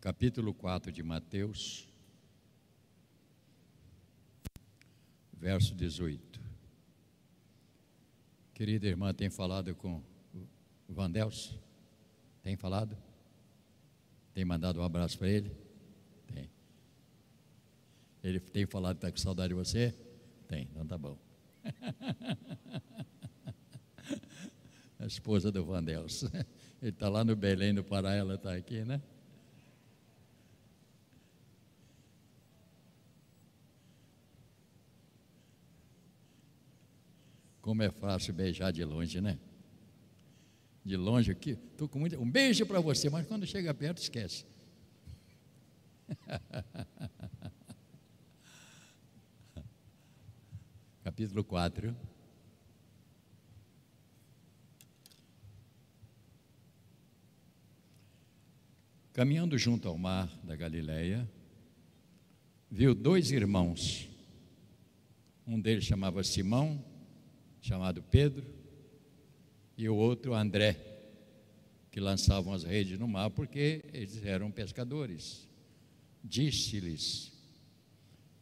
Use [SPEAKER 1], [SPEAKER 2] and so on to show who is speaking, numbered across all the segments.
[SPEAKER 1] capítulo 4 de Mateus, verso 18. Querida irmã, tem falado com o Vandelso? Tem falado? Tem mandado um abraço para ele? Tem. Ele tem falado que está com saudade de você? Tem, então tá bom. A esposa do Vandelso. Ele está lá no Belém do Pará, ela está aqui, né? Como é fácil beijar de longe, né? De longe aqui, tô com muito, um beijo para você, mas quando chega perto esquece. Capítulo 4. Caminhando junto ao mar da Galileia, viu dois irmãos. Um deles chamava Simão, chamado Pedro, e o outro André, que lançavam as redes no mar porque eles eram pescadores. Disse-lhes: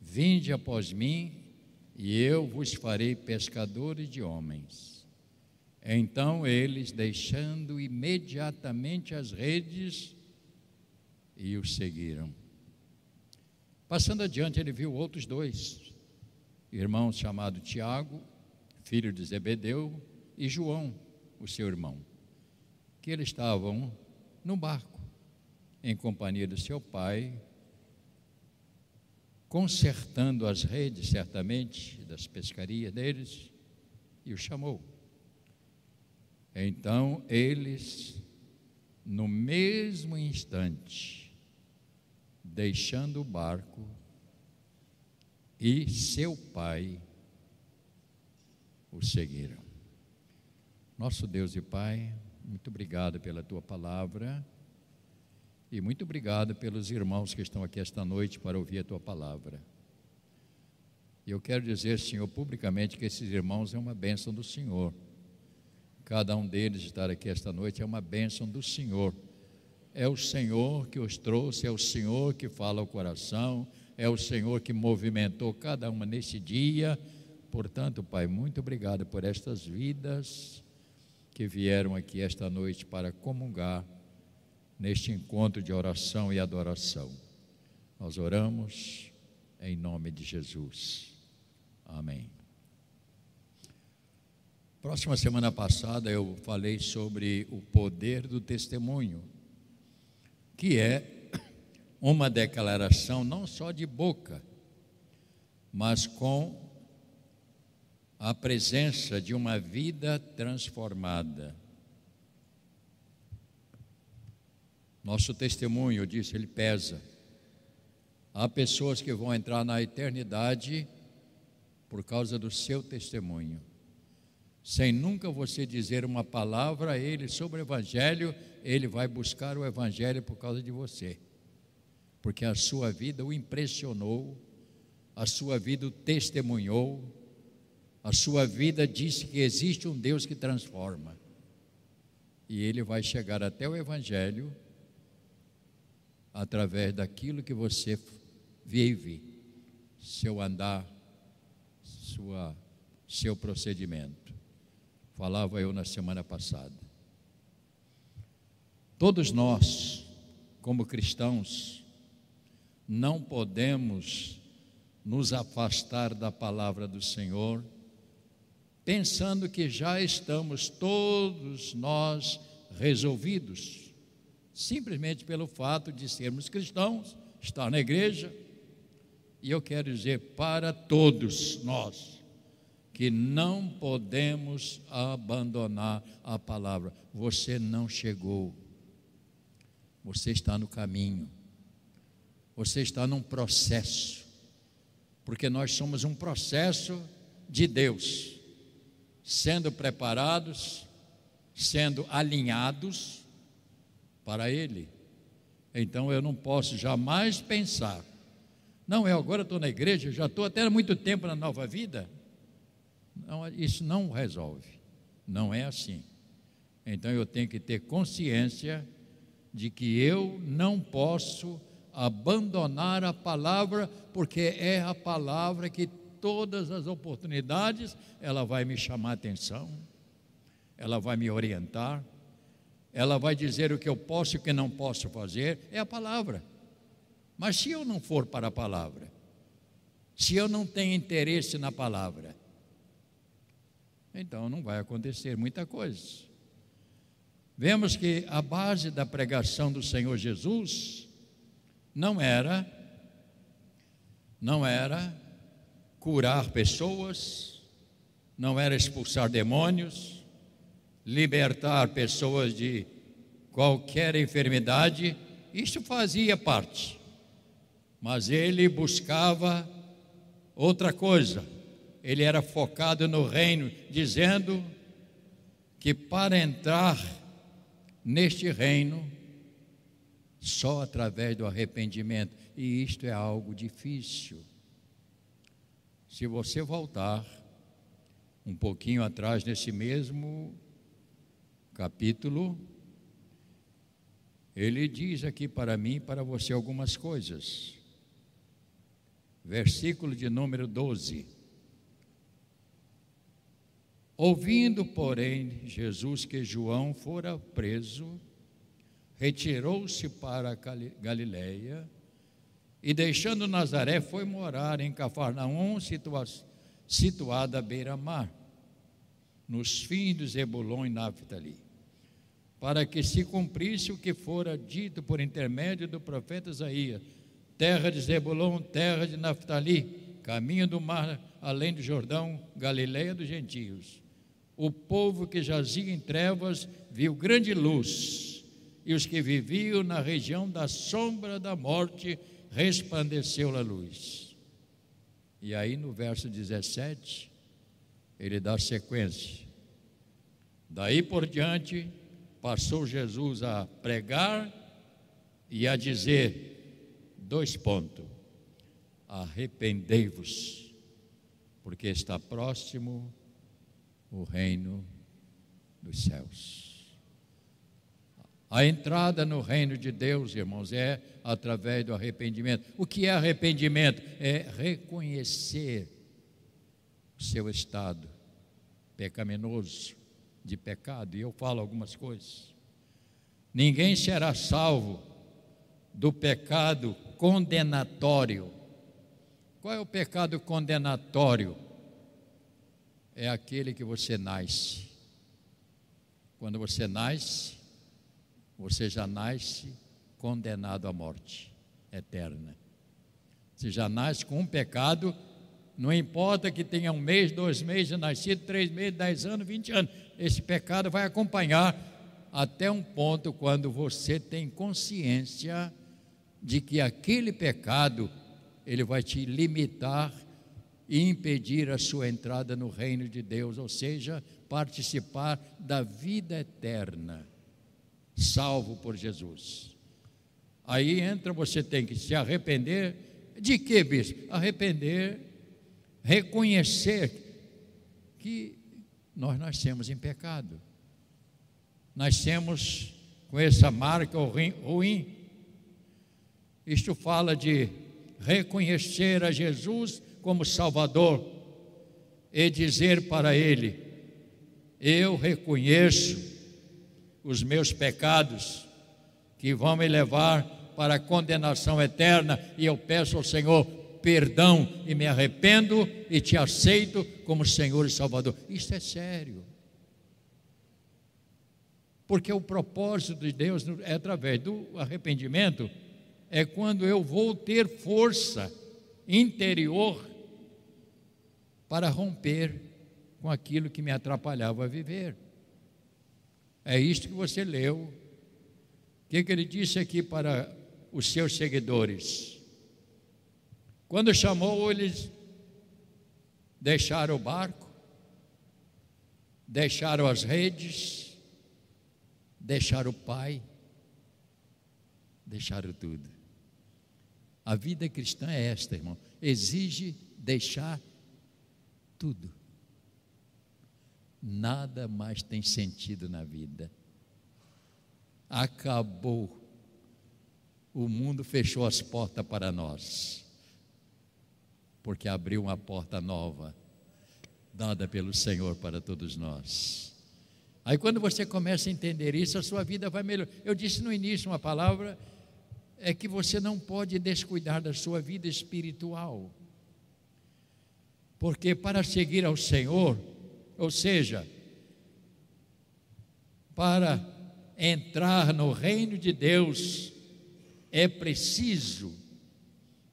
[SPEAKER 1] Vinde após mim, e eu vos farei pescadores de homens. Então eles, deixando imediatamente as redes, e o seguiram. Passando adiante, ele viu outros dois irmãos chamados Tiago, filho de Zebedeu, e João, o seu irmão, que eles estavam no barco, em companhia do seu pai, consertando as redes, certamente, das pescarias deles, e o chamou. Então eles, no mesmo instante, deixando o barco, e seu pai o seguiram. Nosso Deus e Pai, muito obrigado pela tua palavra e muito obrigado pelos irmãos que estão aqui esta noite para ouvir a tua palavra. E eu quero dizer, Senhor, publicamente que esses irmãos é uma bênção do Senhor. Cada um deles estar aqui esta noite é uma bênção do Senhor é o Senhor que os trouxe, é o Senhor que fala ao coração, é o Senhor que movimentou cada uma nesse dia. Portanto, Pai, muito obrigado por estas vidas que vieram aqui esta noite para comungar neste encontro de oração e adoração. Nós oramos em nome de Jesus. Amém. Próxima semana passada eu falei sobre o poder do testemunho que é uma declaração não só de boca, mas com a presença de uma vida transformada. Nosso testemunho, eu disse, ele pesa. Há pessoas que vão entrar na eternidade por causa do seu testemunho. Sem nunca você dizer uma palavra a ele sobre o Evangelho, ele vai buscar o Evangelho por causa de você, porque a sua vida o impressionou, a sua vida o testemunhou, a sua vida disse que existe um Deus que transforma, e ele vai chegar até o Evangelho através daquilo que você vive, seu andar, sua, seu procedimento. Falava eu na semana passada. Todos nós, como cristãos, não podemos nos afastar da palavra do Senhor, pensando que já estamos todos nós resolvidos, simplesmente pelo fato de sermos cristãos, estar na igreja. E eu quero dizer para todos nós que não podemos abandonar a palavra. Você não chegou você está no caminho. Você está num processo. Porque nós somos um processo de Deus, sendo preparados, sendo alinhados para Ele. Então eu não posso jamais pensar, não, eu agora estou na igreja, já estou até muito tempo na nova vida. Não, isso não resolve, não é assim. Então eu tenho que ter consciência de que eu não posso abandonar a palavra, porque é a palavra que todas as oportunidades ela vai me chamar a atenção, ela vai me orientar, ela vai dizer o que eu posso e o que não posso fazer, é a palavra. Mas se eu não for para a palavra, se eu não tenho interesse na palavra, então não vai acontecer muita coisa. Vemos que a base da pregação do Senhor Jesus não era não era curar pessoas, não era expulsar demônios, libertar pessoas de qualquer enfermidade, isso fazia parte. Mas ele buscava outra coisa. Ele era focado no reino, dizendo que para entrar neste reino, só através do arrependimento, e isto é algo difícil. Se você voltar um pouquinho atrás nesse mesmo capítulo, ele diz aqui para mim e para você algumas coisas versículo de número 12. Ouvindo, porém, Jesus que João fora preso, retirou-se para Galiléia e, deixando Nazaré, foi morar em Cafarnaum, situada à beira-mar, nos fins de Zebulon e Naphtali, para que se cumprisse o que fora dito por intermédio do profeta Isaías terra de Zebulon, terra de Naftali, caminho do mar além do Jordão, Galileia dos gentios. O povo que jazia em trevas viu grande luz, e os que viviam na região da sombra da morte resplandeceu a luz. E aí no verso 17, ele dá sequência. Daí por diante, passou Jesus a pregar e a dizer: Dois pontos. Arrependei-vos, porque está próximo o reino dos céus. A entrada no reino de Deus, irmãos, é através do arrependimento. O que é arrependimento? É reconhecer o seu estado pecaminoso, de pecado. E eu falo algumas coisas. Ninguém será salvo do pecado condenatório. Qual é o pecado condenatório? É aquele que você nasce. Quando você nasce, você já nasce condenado à morte eterna. Você já nasce com um pecado, não importa que tenha um mês, dois meses de nascido, três meses, dez anos, vinte anos, esse pecado vai acompanhar até um ponto quando você tem consciência de que aquele pecado ele vai te limitar e impedir a sua entrada no reino de Deus, ou seja, participar da vida eterna, salvo por Jesus. Aí entra, você tem que se arrepender. De que, bispo? Arrepender, reconhecer que nós nascemos em pecado. Nascemos com essa marca ruim isto fala de reconhecer a Jesus como Salvador e dizer para Ele: Eu reconheço os meus pecados que vão me levar para a condenação eterna e eu peço ao Senhor perdão e me arrependo e te aceito como Senhor e Salvador. Isso é sério. Porque o propósito de Deus é através do arrependimento é quando eu vou ter força interior para romper com aquilo que me atrapalhava a viver. É isto que você leu. O que, que ele disse aqui para os seus seguidores? Quando chamou, eles deixaram o barco, deixaram as redes, deixaram o pai, deixaram tudo. A vida cristã é esta, irmão. Exige deixar tudo. Nada mais tem sentido na vida. Acabou o mundo fechou as portas para nós, porque abriu uma porta nova, dada pelo Senhor para todos nós. Aí, quando você começa a entender isso, a sua vida vai melhor. Eu disse no início uma palavra, é que você não pode descuidar da sua vida espiritual, porque para seguir ao Senhor, ou seja, para entrar no reino de Deus, é preciso,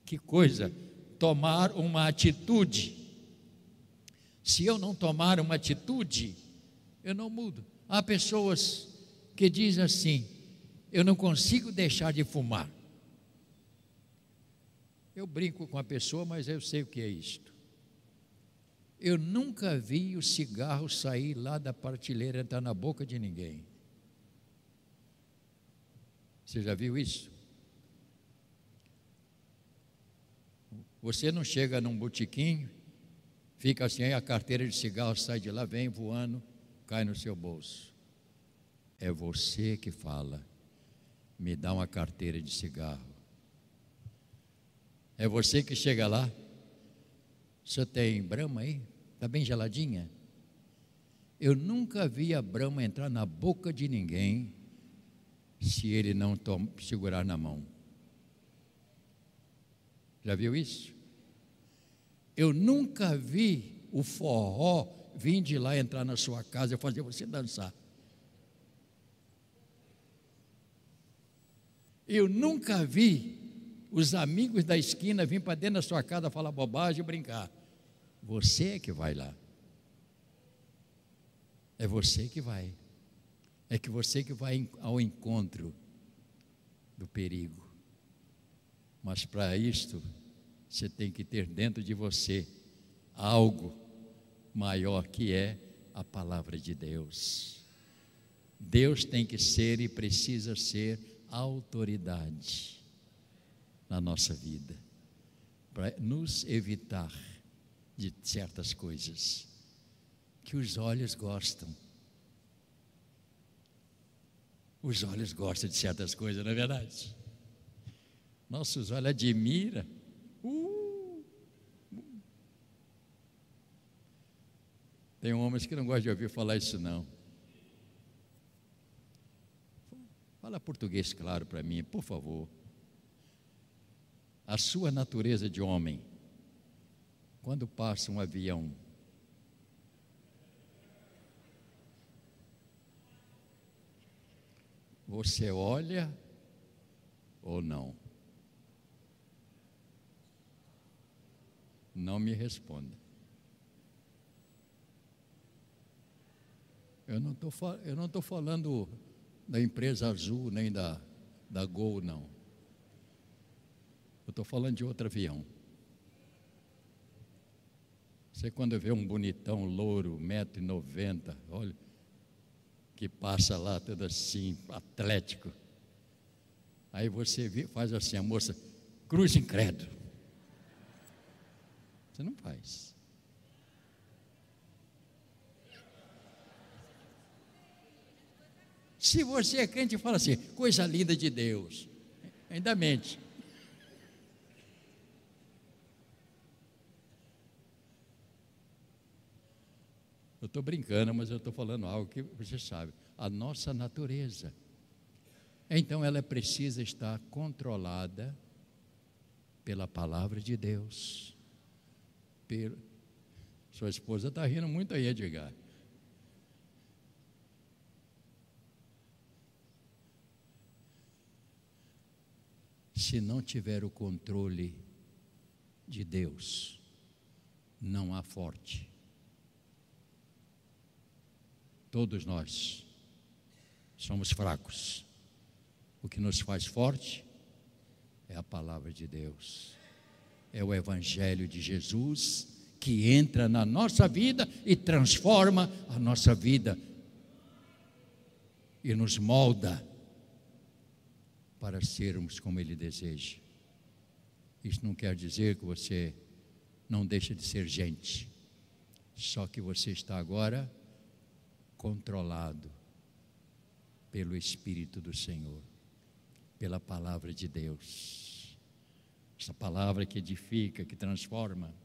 [SPEAKER 1] que coisa, tomar uma atitude. Se eu não tomar uma atitude, eu não mudo. Há pessoas que dizem assim: eu não consigo deixar de fumar. Eu brinco com a pessoa, mas eu sei o que é isto. Eu nunca vi o cigarro sair lá da partilheira entrar na boca de ninguém. Você já viu isso? Você não chega num botiquim, fica assim, a carteira de cigarro sai de lá, vem voando, cai no seu bolso. É você que fala, me dá uma carteira de cigarro. É você que chega lá, você tem brama aí? Está bem geladinha? Eu nunca vi a brama entrar na boca de ninguém se ele não segurar na mão. Já viu isso? Eu nunca vi o forró vir de lá entrar na sua casa e fazer você dançar. Eu nunca vi os amigos da esquina vir para dentro da sua casa falar bobagem e brincar. Você é que vai lá. É você que vai. É que você que vai ao encontro do perigo. Mas para isto, você tem que ter dentro de você algo maior que é a palavra de Deus. Deus tem que ser e precisa ser autoridade na nossa vida, para nos evitar de certas coisas que os olhos gostam. Os olhos gostam de certas coisas, não é verdade? Nossos olhos admiram. Uh! Tem homens que não gostam de ouvir falar isso, não. Fala português claro para mim, por favor. A sua natureza de homem, quando passa um avião, Você olha ou não? Não me responda. Eu não estou falando da empresa azul nem da, da Gol, não. Eu estou falando de outro avião. Você quando vê um bonitão louro, 1,90m, olha, que passa lá todo assim, atlético. Aí você faz assim, a moça, cruz incrédulo. Você não faz. Se você é crente, fala assim, coisa linda de Deus. Ainda mente. Eu estou brincando, mas eu estou falando algo que você sabe. A nossa natureza. Então ela precisa estar controlada pela palavra de Deus. Pelo... Sua esposa está rindo muito aí, Edgar. Se não tiver o controle de Deus, não há forte. Todos nós somos fracos. O que nos faz forte é a palavra de Deus, é o Evangelho de Jesus que entra na nossa vida e transforma a nossa vida e nos molda para sermos como Ele deseja. Isso não quer dizer que você não deixa de ser gente, só que você está agora controlado pelo Espírito do Senhor, pela palavra de Deus. Essa palavra que edifica, que transforma.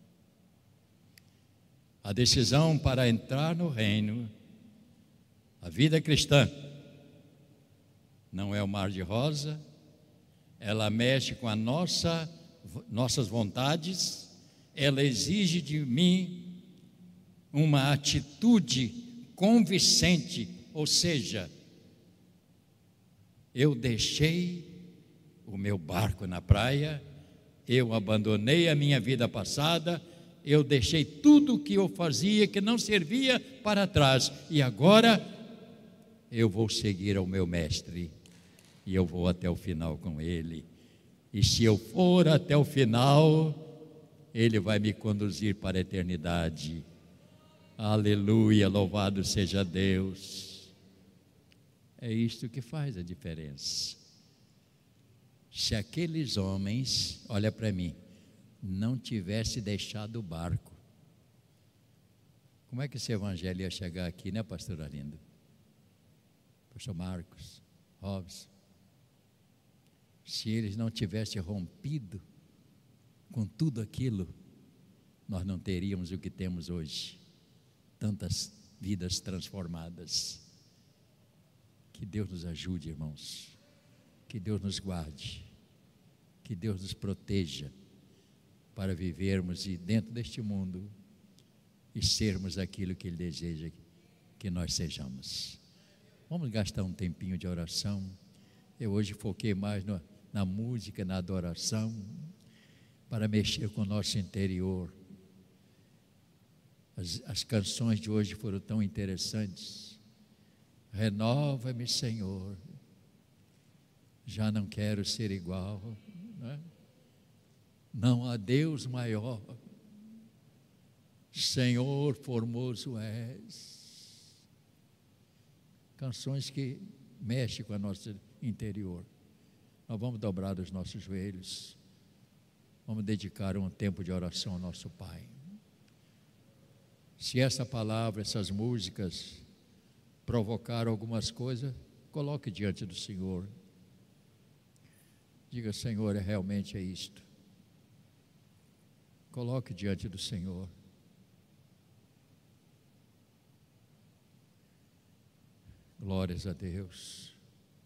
[SPEAKER 1] A decisão para entrar no reino, a vida cristã, não é o mar de rosa, ela mexe com a nossa, nossas vontades, ela exige de mim uma atitude convincente, ou seja, eu deixei o meu barco na praia, eu abandonei a minha vida passada, eu deixei tudo o que eu fazia que não servia para trás, e agora eu vou seguir ao meu mestre e eu vou até o final com ele. E se eu for até o final, ele vai me conduzir para a eternidade. Aleluia, louvado seja Deus. É isto que faz a diferença. Se aqueles homens, olha para mim, não tivesse deixado o barco, como é que esse evangelho ia chegar aqui, né, pastor Arlindo? Pastor Marcos, Robson se eles não tivessem rompido com tudo aquilo, nós não teríamos o que temos hoje. Tantas vidas transformadas. Que Deus nos ajude, irmãos. Que Deus nos guarde. Que Deus nos proteja para vivermos dentro deste mundo e sermos aquilo que Ele deseja que nós sejamos. Vamos gastar um tempinho de oração. Eu hoje foquei mais no na música, na adoração, para mexer com o nosso interior. As, as canções de hoje foram tão interessantes. Renova-me, Senhor. Já não quero ser igual. Né? Não há Deus maior. Senhor, formoso és. Canções que mexem com o nosso interior. Nós vamos dobrar os nossos joelhos. Vamos dedicar um tempo de oração ao nosso Pai. Se essa palavra, essas músicas provocaram algumas coisas, coloque diante do Senhor. Diga, Senhor, é realmente é isto. Coloque diante do Senhor. Glórias a Deus.